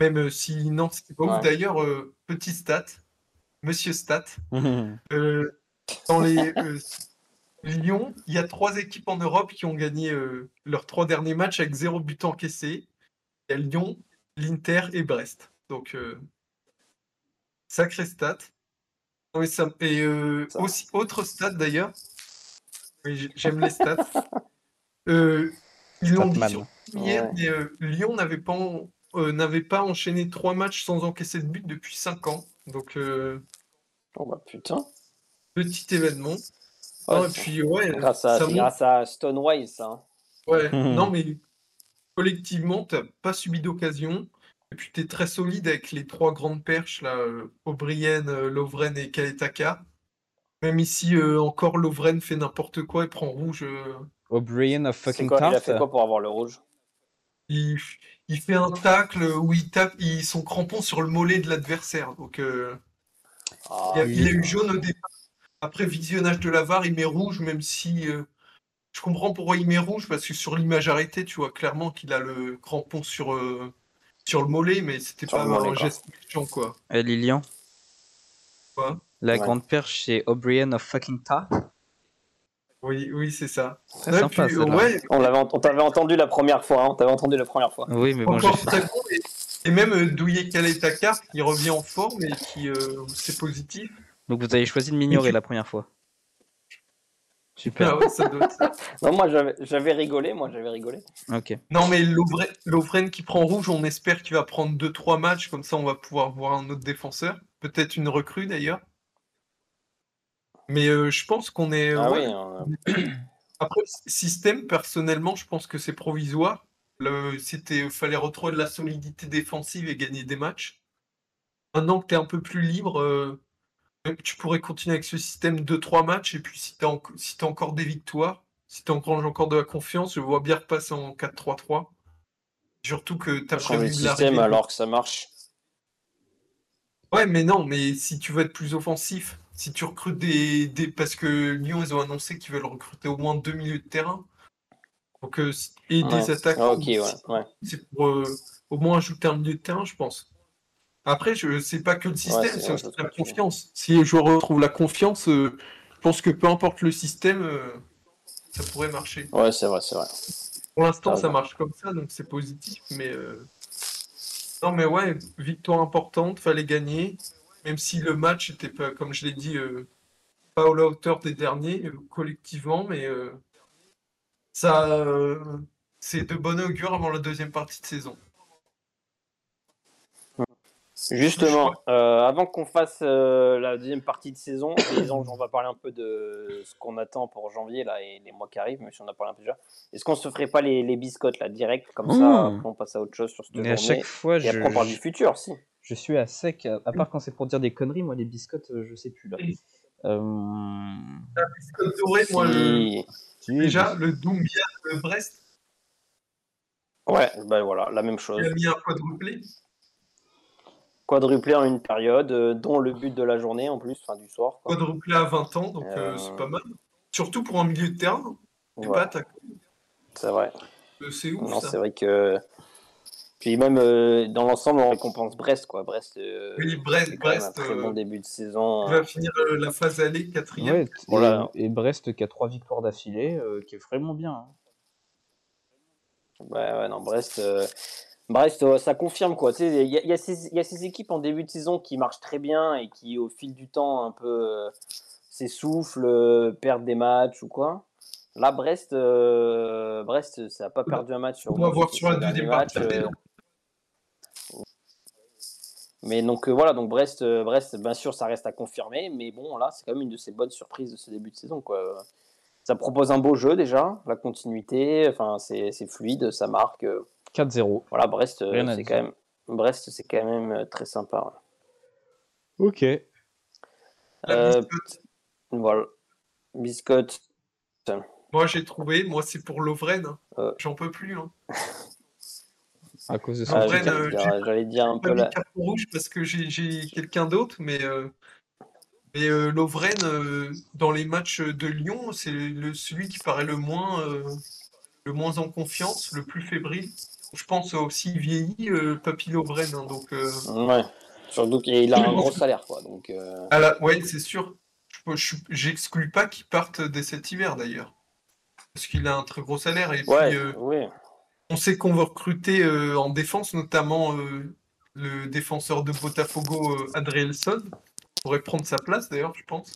Même euh, si Nantes, c'était pas ouf. D'ailleurs, euh, petit stat, monsieur stat, euh, dans les Lyon, il y a trois équipes en Europe qui ont gagné leurs trois derniers matchs avec zéro but encaissé. Il y a Lyon, l'Inter et Brest. Donc, sacré stat. Non, ça- et euh, Ça. aussi, autre stat d'ailleurs. Oui, j'aime les stats. Euh, ils l'ont dit sur hier, Ouais. mais euh, Lyon n'avait pas, en- euh, n'avait pas enchaîné trois matchs sans encaisser de but depuis cinq ans. Donc, euh, Oh bah putain. petit événement. Ouais, et puis, ouais, grâce à, grâce à Stonewise, ça. hein. Ouais, non, mais collectivement, t'as pas subi d'occasion. Et puis, tu es très solide avec les trois grandes perches, là, euh, O'Brien, Lovren et Kaletaka. Même ici, euh, encore, Lovren fait n'importe quoi et prend rouge. euh, O'Brien of C'est fucking quoi, il a fait quoi pour avoir le rouge? Il, il fait un tacle où il tape il, son crampon sur le mollet de l'adversaire. Donc, euh, Ah, il, a, il a eu jaune au départ. Après visionnage de la VAR, il met rouge, même si euh, je comprends pourquoi il met rouge, parce que sur l'image arrêtée, tu vois clairement qu'il a le crampon sur, euh, sur le mollet, mais c'était pas un geste méchant, quoi. Eh, Lilian. Quoi? La Ouais. grande perche, c'est O'Brien of fucking Tart. Oui, oui, c'est ça. Très Ouais, sympa, puis, celle-là. ouais, On l'avait, ent- on t'avait entendu la première fois. hein, On t'avait entendu la première fois. Oui, mais bon, encore très bon. Et, et même euh, Kaletaka, qui revient en forme et qui, euh, c'est positif. Donc vous avez choisi de m'ignorer tu- la première fois. Super. Ah ouais, ça doit être ça. Non, moi j'avais, rigolé. Moi j'avais rigolé. Ok. Non, mais Lovren qui prend rouge, on espère qu'il va prendre 2-3 matchs, comme ça on va pouvoir voir un autre défenseur. Peut-être une recrue d'ailleurs. Mais euh, je pense qu'on est. Ah ouais. oui. hein. Après, le système, personnellement, je pense que c'est provisoire. Le, c'était, fallait retrouver de la solidité défensive et gagner des matchs. Maintenant que tu es un peu plus libre, euh, tu pourrais continuer avec ce système 2-3 matchs. Et puis, si tu as, si encore des victoires, si tu engranges encore de la confiance, je vois bien repasser en 4-3-3. Surtout que tu as prévu de de système alors que ça marche. Ouais, mais non, mais si tu veux être plus offensif, si tu recrutes des, des... Parce que Lyon, ils ont annoncé qu'ils veulent recruter au moins deux milieux de terrain. Donc, euh, et des Ouais. attaques. Ah, ok, ouais. ouais. C'est pour euh, au moins ajouter un milieu de terrain, je pense. Après, je c'est pas que le système, c'est aussi je la confiance. Si les joueurs retrouvent la confiance, euh, je pense que peu importe le système, euh, ça pourrait marcher. Ouais, c'est vrai, c'est vrai. Pour l'instant, T'as ça marche comme ça, donc c'est positif. Mais euh, non, mais ouais, victoire importante, fallait gagner. Même si le match était pas, comme je l'ai dit, euh, pas à la hauteur des derniers euh, collectivement, mais euh, ça, euh, c'est de bon augure avant la deuxième partie de saison. Justement, euh, avant qu'on fasse euh, la deuxième partie de saison, disons, on va parler un peu de ce qu'on attend pour janvier là, et les mois qui arrivent, même si on a parlé un peu déjà. Est-ce qu'on se ferait pas les, les biscottes là, direct, comme ça, Mmh. après on passe à autre chose sur cette Mais à journée chaque fois, Et je, après on parle du futur, si. Je suis à sec. À à part quand c'est pour dire des conneries, moi les biscottes, euh, je sais plus là. Euh, Scott Doré, moi, le- déjà, le Doumbia de Brest, Ouais, ben voilà, la même chose. il a mis un quadruplé. Quadruplé en une période, euh, dont le but de la journée en plus, enfin du soir. Quoi. Quadruplé à 20 ans, donc euh, Euh, c'est pas mal. Surtout pour un milieu de terrain. Et Ouais, pas attaquant. c'est vrai. C'est ouf, Non, ça. c'est vrai que. Puis même euh, dans l'ensemble, on récompense Brest, quoi. Brest, euh, Oui, Brest, même un Brest, très euh, bon début de saison. Il va finir euh, la phase aller, quatrième. Ouais, t- Voilà. et, et Brest qui a trois victoires d'affilée, euh, qui est vraiment bien. hein. Ouais, ouais, non, Brest, euh, Brest euh, ça confirme, quoi. Tu sais, il y, y, a ces- il y a ces équipes en début de saison qui marchent très bien et qui, au fil du temps, un peu euh, s'essoufflent, euh, perdent des matchs ou quoi. Là, Brest, euh, Brest ça n'a pas perdu un match sur, On va voir sur derniers deuxième partie. Mais donc euh, voilà, donc Brest, euh, Brest, bien sûr, ça reste à confirmer, mais bon, là, c'est quand même une de ces bonnes surprises de ce début de saison. Quoi. Ça propose un beau jeu déjà, la continuité, enfin, c'est c'est fluide, ça marque. euh, 4-0. Voilà, Brest, euh, Rien à c'est quand même, Brest, c'est quand même euh, très sympa. Ok. Euh, biscotte. voilà, biscotte. Moi, j'ai trouvé, moi, c'est pour Lovren. hein. Euh. J'en peux plus. Hein. À cause de Ah, ça. Ah, j'allais euh, dire- j'ai- J'allais dire un Pas peu carton rouge parce que j'ai quelqu'un d'autre, mais, euh, mais euh, Lovren, euh, dans les matchs de Lyon, c'est le, celui qui paraît le moins, euh, le moins en confiance, le plus fébrile. Je pense aussi vieilli, euh, Papy Lovren. hein, donc, euh, Ouais, surtout qu'il a un gros salaire, quoi. Donc, euh, à la- ouais, c'est sûr. Je- je- J'exclus pas qu'il parte dès cet hiver d'ailleurs. Parce qu'il a un très gros salaire. Et ouais, puis, euh, oui. On sait qu'on va recruter euh, en défense, notamment euh, le défenseur de Botafogo, euh, Adrielson, pourrait prendre sa place d'ailleurs, je pense.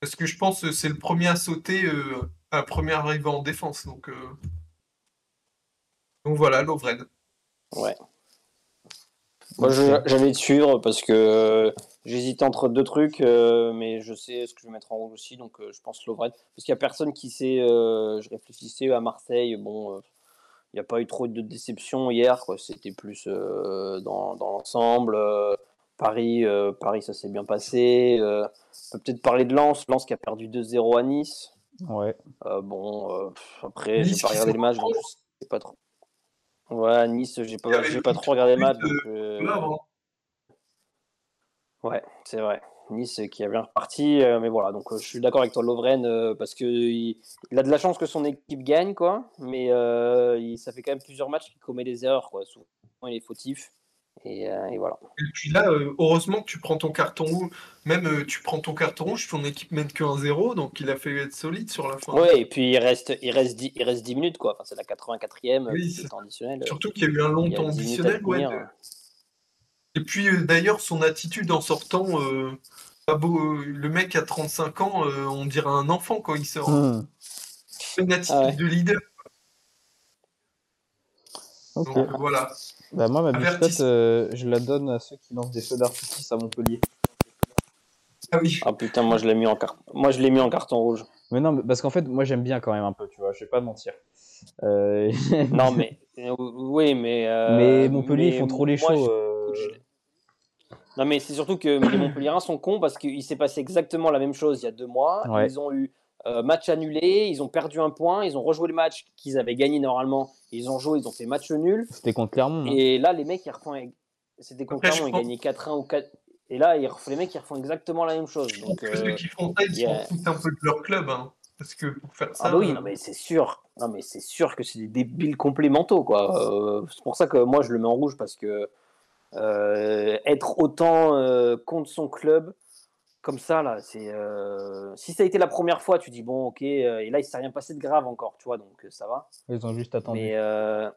Parce que je pense que c'est le premier à sauter, euh, à la première arrivée en défense. Donc, euh, donc voilà, Lovren. Ouais. Moi, je- j'allais te suivre parce que euh, j'hésitais entre deux trucs, euh, mais je sais ce que je vais mettre en rouge aussi, donc euh, je pense Lovren. Parce qu'il n'y a personne qui sait. euh, je réfléchissais à Marseille, bon, euh, il n'y a pas eu trop de déception hier, quoi. C'était plus euh, dans, dans l'ensemble. euh, Paris, euh, Paris, ça s'est bien passé. euh, on peut peut-être parler de Lens, Lens qui a perdu 2-0 à Nice. Ouais. Euh, bon, euh, après, j'ai Nice pas qui regardé le match, donc je sais pas trop. Ouais, Nice, j'ai pas, j'ai pas trop regardé le match. Donc. Ouais, c'est vrai. Nice qui est bien reparti, euh, mais voilà, donc euh, je suis d'accord avec toi, Lovren, euh, parce que il, il a de la chance que son équipe gagne, quoi, mais il- ça fait quand même plusieurs matchs qu'il commet des erreurs, quoi. Souvent, il est fautif, et, euh, et voilà. Et puis là, heureusement que tu prends ton carton rouge. Même tu prends ton carton rouge, ton équipe mène que 1-0, donc il a fait être solide sur la fin. Ouais, et puis il reste, il reste, 10, il reste 10 minutes, quoi. Enfin, c'est la 84e, Oui, c'est- additionnel. Surtout qu'il y a eu un long a temps 10 minutes à additionnel. ouais, de- Et puis euh, d'ailleurs, son attitude en sortant, euh, pas beau, euh, le mec à 35 ans, euh, on dirait un enfant quand il sort. C'est une attitude Ah ouais. de leader. Donc voilà. Bah, moi, ma biscotte, euh, je la donne à ceux qui lancent des feux d'artifice à Montpellier. Ah oui. Ah putain, moi je l'ai mis en carte. Moi je l'ai mis en carton rouge. Mais non, parce qu'en fait, moi, j'aime bien quand même un peu, tu vois, je vais pas mentir. Euh, Non mais oui, mais. euh, mais Montpellier, mais ils font trop les moi, shows. je- euh, Non, mais c'est surtout que les Montpelliérains sont cons parce qu'il s'est passé exactement la même chose il y a deux mois. Ouais. Ils ont eu euh, match annulé, ils ont perdu un point, ils ont rejoué le match qu'ils avaient gagné normalement. Ils ont joué, ils ont fait match nul. C'était contre Clermont. hein. Et là, les mecs, ils refont. C'était contre Après, Clermont, ils pense- gagnaient 4-1 ou 4. Et là, ils refont- les mecs, ils refont exactement la même chose. Donc, que euh, ceux qui font ça, ils yeah. s'en foutent un peu de leur club. hein. Parce que pour faire ça. Ah bah oui, euh, non mais c'est sûr. Non mais c'est sûr que c'est des débiles complémentaux quoi. Euh, c'est pour ça que moi je le mets en rouge parce que euh, être autant euh, contre son club comme ça là, c'est euh, si ça a été la première fois, tu dis bon ok euh, et là il s'est rien passé de grave encore, tu vois donc euh, ça va. Ils ont juste attendu. Mais euh,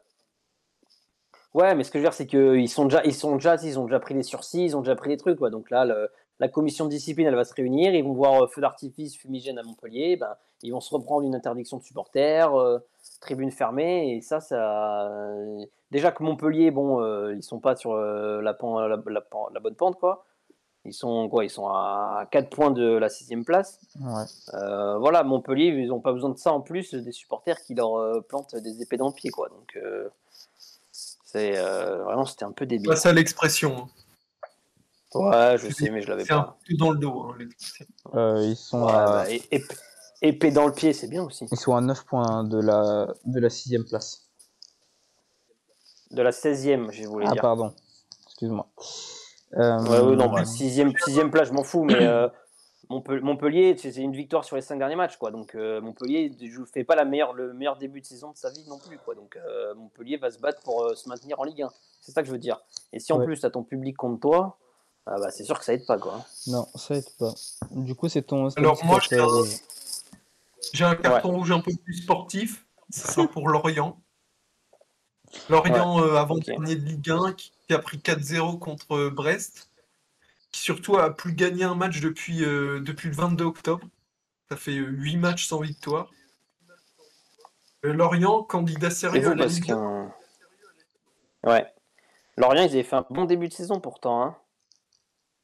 ouais, mais ce que je veux dire c'est que ils sont déjà ils sont déjà ils ont déjà pris les sursis, ils ont déjà pris les trucs quoi. Donc là le- la commission de discipline elle va se réunir, ils vont voir euh, feu d'artifice fumigène à Montpellier, ben ils vont se reprendre une interdiction de supporters, euh, tribune fermée, et ça, ça. Déjà que Montpellier, bon, euh, ils sont pas sur euh, la, pan- la, la pan- la bonne pente, quoi. Ils sont quoi Ils sont à 4 points de la sixième place. Ouais. Euh, voilà, Montpellier, ils n'ont pas besoin de ça en plus, des supporters qui leur euh, plantent des épées dans le pied, quoi. Donc, euh, c'est euh, vraiment, c'était un peu débile. Pas ça l'expression. hein. Ouais, je sais, mais je l'avais C'est un pas. peu dans le dos. hein. Euh, ils, sont Ouais, à... bah, et- épée dans le pied, c'est bien aussi. ils sont à 9 points de la, de la sixième place. De la 16e, je voulais Ah, dire. pardon. Excuse-moi. Euh, Ouais, ouais, non, bah, sixième, sixième place, je m'en fous, mais euh, Montpe- Montpellier, c'est une victoire sur les cinq derniers matchs, quoi. Donc euh, Montpellier ne fait pas la meilleure, le meilleur début de saison de sa vie non plus, quoi. Donc euh, Montpellier va se battre pour euh, se maintenir en Ligue 1. C'est ça que je veux dire. Et si en Ouais. plus tu as ton public contre toi, ah bah, c'est sûr que ça aide pas, quoi. Non, ça aide pas. Du coup, c'est ton. Alors, moi, café j'ai un- carton rouge un peu plus sportif. Ce sera pour Lorient. Lorient, euh, avant-dernier de Ligue 1, qui qui a pris 4-0 contre euh, Brest. Qui surtout a plus gagné un match depuis, euh, depuis le 22 octobre. Ça fait 8 matchs sans victoire. Euh, Lorient, candidat sérieux à la parce Ligue 1. que. Ouais. Lorient, ils avaient fait un bon début de saison pourtant. Hein.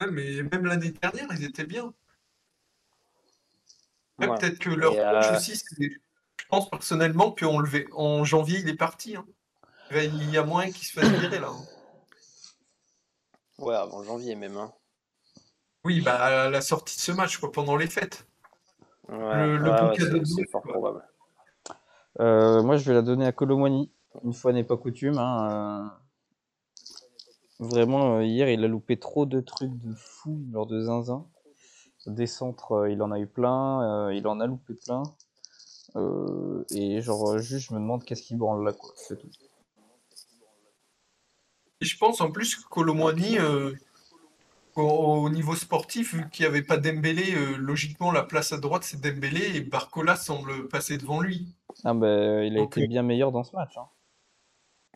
Ouais, mais même l'année dernière, ils étaient bien. Ouais, Ouais. Peut-être que leur coach euh, aussi, c'est- je pense personnellement qu'en en janvier, il est parti. hein. Il y a moyen qu'il se fasse virer là. hein. Ouais, avant janvier même. Hein. Oui, bah à la sortie de ce match, quoi, pendant les fêtes. Ouais, Le- le bon ouais, cadeau c'est- fort quoi. probable. Euh, moi, je vais la donner à Colomwani. Une fois n'est pas coutume. hein, euh. Vraiment, euh, hier, il a loupé trop de trucs de fou, genre de zinzin. Des centres, euh, il en a eu plein. euh, il en a loupé plein. Euh, et genre, euh, juste, je me demande qu'est-ce qu'il branle là, quoi. C'est tout. Et je pense en plus que Colomwani, euh, au, au niveau sportif, vu qu'il n'y avait pas Dembélé, euh, logiquement la place à droite c'est Dembélé et Barcola semble passer devant lui. Ah, bah, il a Donc, été euh, bien meilleur dans ce match. hein.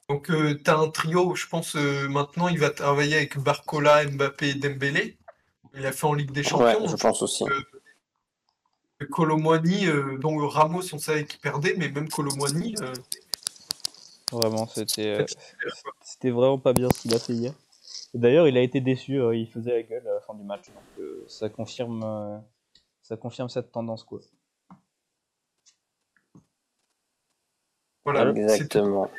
Donc tu as un trio, je pense euh, maintenant il va travailler avec Barcola, Mbappé et Dembélé. Il a fait en Ligue des Ouais, Champions. je pense aussi. Colomwani, euh, dont Ramos on savait qu'il perdait, mais même Colomwani, euh, Vraiment, c'était euh, c'était vraiment pas bien ce qu'il a fait hier. D'ailleurs, il a été déçu, euh, il faisait la gueule à la fin du match. Donc, euh, ça confirme euh, ça confirme cette tendance, quoi. voilà, c'est tout Exactement.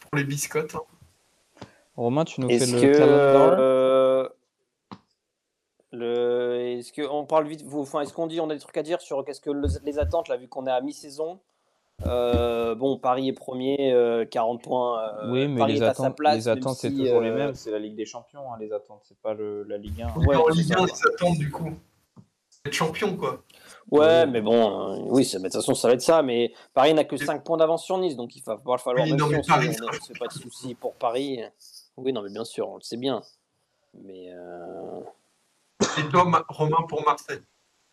pour les biscottes. hein. Romain, tu nous fais le que calendar euh, le est-ce que on parle vite vous enfin est-ce qu'on dit on a des trucs à dire sur qu'est-ce que le- les attentes là vu qu'on est à mi-saison? Euh, bon Paris est premier euh, 40 points euh, Oui, mais Paris les est à sa attentes, place les attentes c'est si, toujours les euh, mêmes. C'est la Ligue des Champions, hein, les attentes. C'est pas le, la Ligue 1. Ouais, en Ligue ça, 1, quoi. ils attendent du coup. Être champion, quoi. Ouais, mais bon, euh, oui, de toute façon, ça va être ça. Mais Paris n'a que 5 points d'avance sur Nice, donc il va falloir, falloir Oui, non, mais on Paris, ne fait pas de soucis pour Paris. Oui, non, mais bien sûr, on le sait bien. Mais euh, Et toi, Ma- Romain, pour Marseille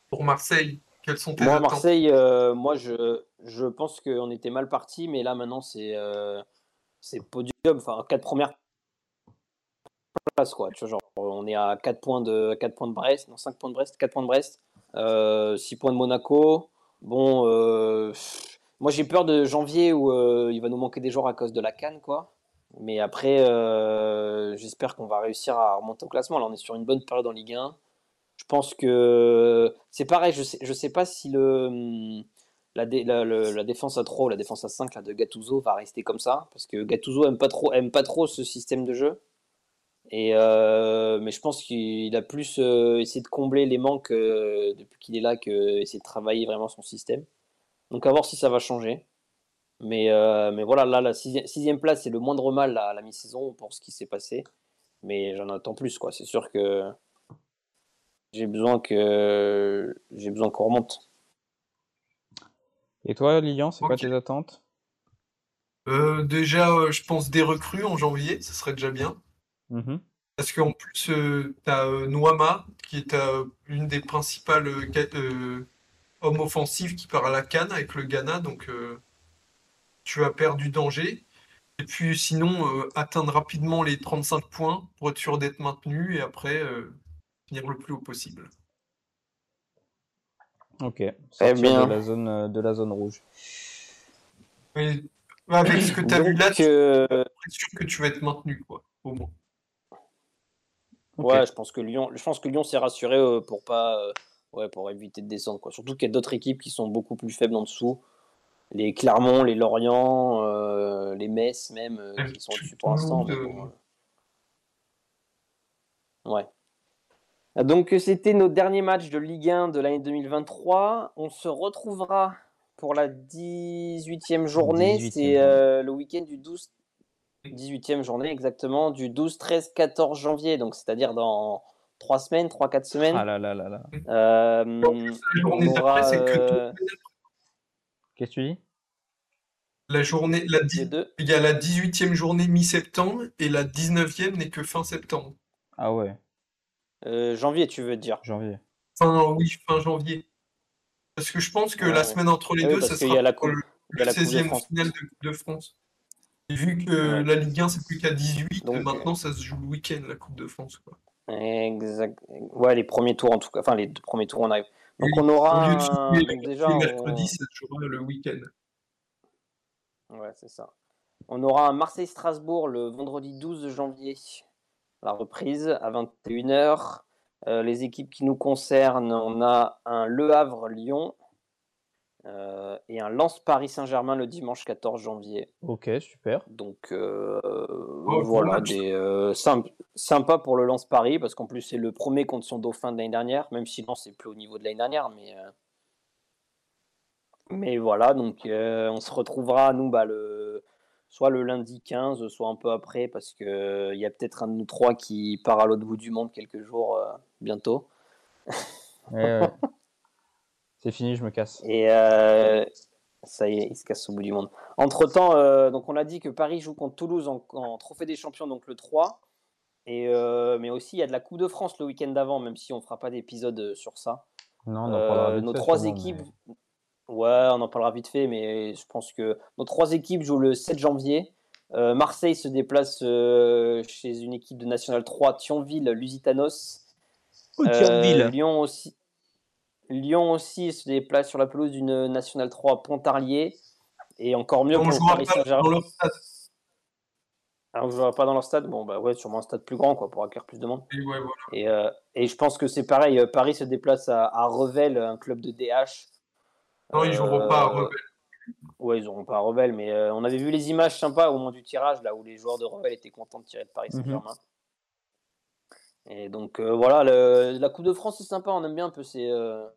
Pour Marseille, quelles sont tes moi, Marseille, euh, moi, je, je pense qu'on était mal parti, mais là, maintenant, c'est euh, podium, enfin, 4 premières places, quoi. Tu vois, genre, on est à 4 points de, 4 points de Brest, non, 5 points de Brest, 4 points de Brest, euh, 6 points de Monaco. Bon, euh, moi, j'ai peur de janvier où euh, il va nous manquer des joueurs à cause de la canne, quoi. Mais après, j'espère qu'on va réussir à remonter au classement. Là, on est sur une bonne période en Ligue 1. Je pense que c'est pareil. Je sais, je sais pas si le, la, dé- la, défense à 3 ou la défense à 5 là, de Gattuso va rester comme ça. Parce que Gattuso aime pas trop, aime pas trop ce système de jeu. Et euh, mais je pense qu'il a plus euh, essayé de combler les manques euh, depuis qu'il est là que essayer de travailler vraiment son système. Donc à voir si ça va changer. Mais, mais voilà, là, la sixième, sixième place, c'est le moindre mal à la mi-saison pour ce qui s'est passé. Mais j'en attends plus, quoi. C'est sûr que j'ai besoin que j'ai besoin qu'on remonte. Et toi, Lilian, c'est quoi tes attentes? Euh, Déjà, euh, je pense des recrues en janvier, ça serait déjà bien. Mhm. Parce qu'en plus, tu as Noama, qui est euh, une des principales euh, euh, hommes offensifs qui part à la canne avec le Ghana. Donc, euh, tu as perdu danger. Et puis, sinon, euh, atteindre rapidement les 35 points pour être sûr d'être maintenu et après euh, finir le plus haut possible. Ok. Sortir bien. de la zone euh, de la zone rouge. Mais avec ce que tu as vu là, Donc, tu es sûr que tu vas être maintenu, quoi, au moins. Ouais, je pense que Lyon, je pense que Lyon s'est rassuré euh, pour pas, euh, ouais, pour éviter de descendre, quoi. Surtout qu'il y a d'autres équipes qui sont beaucoup plus faibles en dessous. Les Clermont, les Lorient, euh, les Metz même, euh, qui sont au-dessus pour l'instant. euh. Ouais. Donc euh, c'était nos derniers matchs de Ligue 1 de l'année 2023. On se retrouvera pour la 18e journée. 18e C'est euh, le week-end du 12 18e journée exactement du 12 13 14 janvier donc c'est-à-dire dans 3 semaines 3 4 semaines. Ah là là là là. Euh, La journée on d'après, aura, c'est que euh, Qu'est-ce que tu dis? La journée, la dix- il y a la 18e journée mi-septembre et la 19e n'est que fin septembre. Ah ouais, Euh, janvier tu veux dire? janvier. Fin, oui, fin janvier. Parce que je pense que Ouais, la ouais. semaine entre les Ah deux, ça sera y a la coupe- le, il y a la Coupe de 16e France. finale de Coupe de France. Et vu que Ouais. la Ligue 1, c'est plus qu'à 18, Donc, maintenant, ça se joue le week-end, la Coupe de France. Quoi. Exact. Ouais, les premiers tours en tout cas. Enfin, les deux premiers tours on arrive. Donc Oui, on aura Au lieu de un- le déjà le on- mercredi, ça se jouera le week-end. Ouais, c'est ça. On aura un Marseille-Strasbourg le vendredi 12 janvier, la reprise à 21h. Euh, les équipes qui nous concernent, on a un Le Havre-Lyon euh, et un Lens-Paris Saint-Germain le dimanche 14 janvier. Ok, super. Donc euh, bon voilà, des, euh, symp- sympa pour le Lens-Paris parce qu'en plus c'est le premier contre son dauphin de l'année dernière, même si Lens c'est plus au niveau de l'année dernière, mais euh, mais voilà, donc euh, on se retrouvera nous bah, le soit le lundi 15, soit un peu après parce que euh, y a peut-être un de nous trois qui part à l'autre bout du monde quelques jours euh, bientôt. Ouais, ouais. C'est fini, je me casse. Et euh, ça y est, il se casse au bout du monde. Entre temps, donc on a dit que Paris joue contre Toulouse en, en Trophée des Champions, donc le 3. Et, euh, mais aussi, il y a de la Coupe de France le week-end d'avant, même si on fera pas d'épisode euh, sur ça. Non, on en Euh, nos trois équipes, mais- ouais, on en parlera vite fait, mais je pense que nos trois équipes jouent le 7 janvier. Euh, Marseille se déplace euh, chez une équipe de National 3, Thionville, Lusitanos. Oh, Euh, Thionville. Lyon aussi. Lyon aussi se déplace sur la pelouse d'une National 3 Pontarlier. Et encore mieux On pour Paris pas dans Saint-Germain. leur stade. Ah, on jouera pas dans leur stade? Bon, bah ouais, sûrement un stade plus grand quoi, pour accueillir plus de monde. Et ouais, voilà. Et, euh, et je pense que c'est pareil. euh, Paris se déplace à, à Revel, un club de DH. Non, ils joueront pas à Euh, Rebelle. Ouais, ils auront pas à Revel, mais euh, on avait vu les images sympas au moment du tirage, là où les joueurs de Revel étaient contents de tirer de Paris Saint-Germain. Et donc euh, voilà, le- la Coupe de France c'est sympa, on aime bien un peu ces, euh,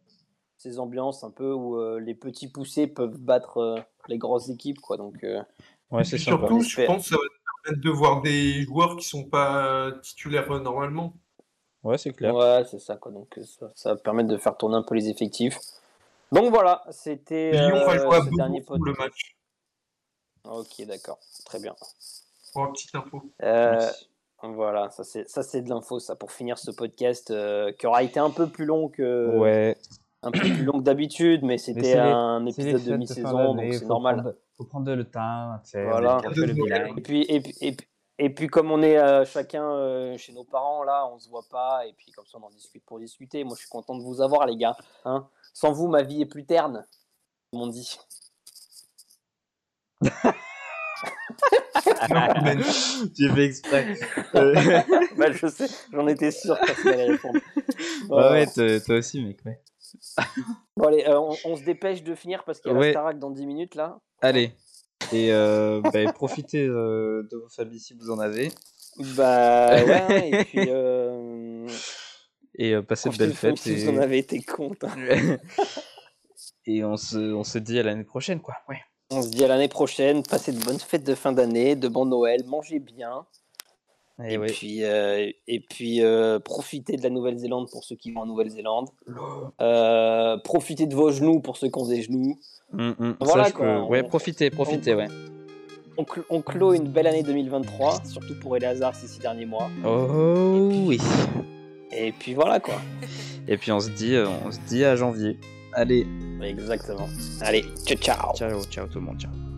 ces ambiances un peu où euh, les petits poussés peuvent battre euh, les grosses équipes, quoi. Donc euh, Ouais, c'est sympa. surtout, je pense que ça va te permettre de voir des joueurs qui sont pas titulaires normalement. Ouais, c'est clair. ouais, c'est ça, quoi. Donc ça, ça va permettre de faire tourner un peu les effectifs. Donc voilà, c'était Lyon va euh, jouer à Beaubourg le match. Ok, d'accord, très bien. Pour une petite info. Euh, Merci. Voilà, ça c'est ça c'est de l'info ça pour finir ce podcast euh, qui aura été un peu plus long que Ouais. un peu plus long que d'habitude, mais c'était un épisode de mi-saison donc c'est normal. prendre- faut prendre le temps, tu sais, Voilà. le. Et puis et puis, et puis, et puis comme on est euh, chacun euh, chez nos parents là, on se voit pas et puis comme ça on en discute pour discuter. Moi je suis content de vous avoir les gars. Hein Sans vous ma vie est plus terne, on dit. J'ai fait exprès. bah, je sais, j'en étais sûr que allait répondre. Ouais, Voilà. ouais, toi toi aussi, mec. Ouais. Bon allez, euh, on, on se dépêche de finir parce qu'il y a Ouais. la Starac dans 10 minutes là. Allez. Et euh, bah, profitez euh, de vos familles si vous en avez. Bah ouais, et puis euh, Et euh, passez de belles fêtes. vous Et... en avez été compte. et on se, on se dit à l'année prochaine, quoi. Ouais. On se dit à l'année prochaine, passez de bonnes fêtes de fin d'année, de bon Noël, mangez bien. Et Et, ouais. puis, euh, et puis euh, profitez de la Nouvelle-Zélande pour ceux qui vont en Nouvelle-Zélande. Euh, profitez de vos genoux pour ceux qui ont des genoux. Hum, hum. Voilà, quoi, Ouais, on- profitez, profitez, ouais. On, cl- on clôt une belle année 2023, surtout pour Eleazar ces six derniers mois. Oh oui. Et puis voilà quoi. Et puis on se dit, euh, on se dit à janvier. Allez, Exactement. Allez, ciao ciao. ciao, ciao tout le monde, ciao.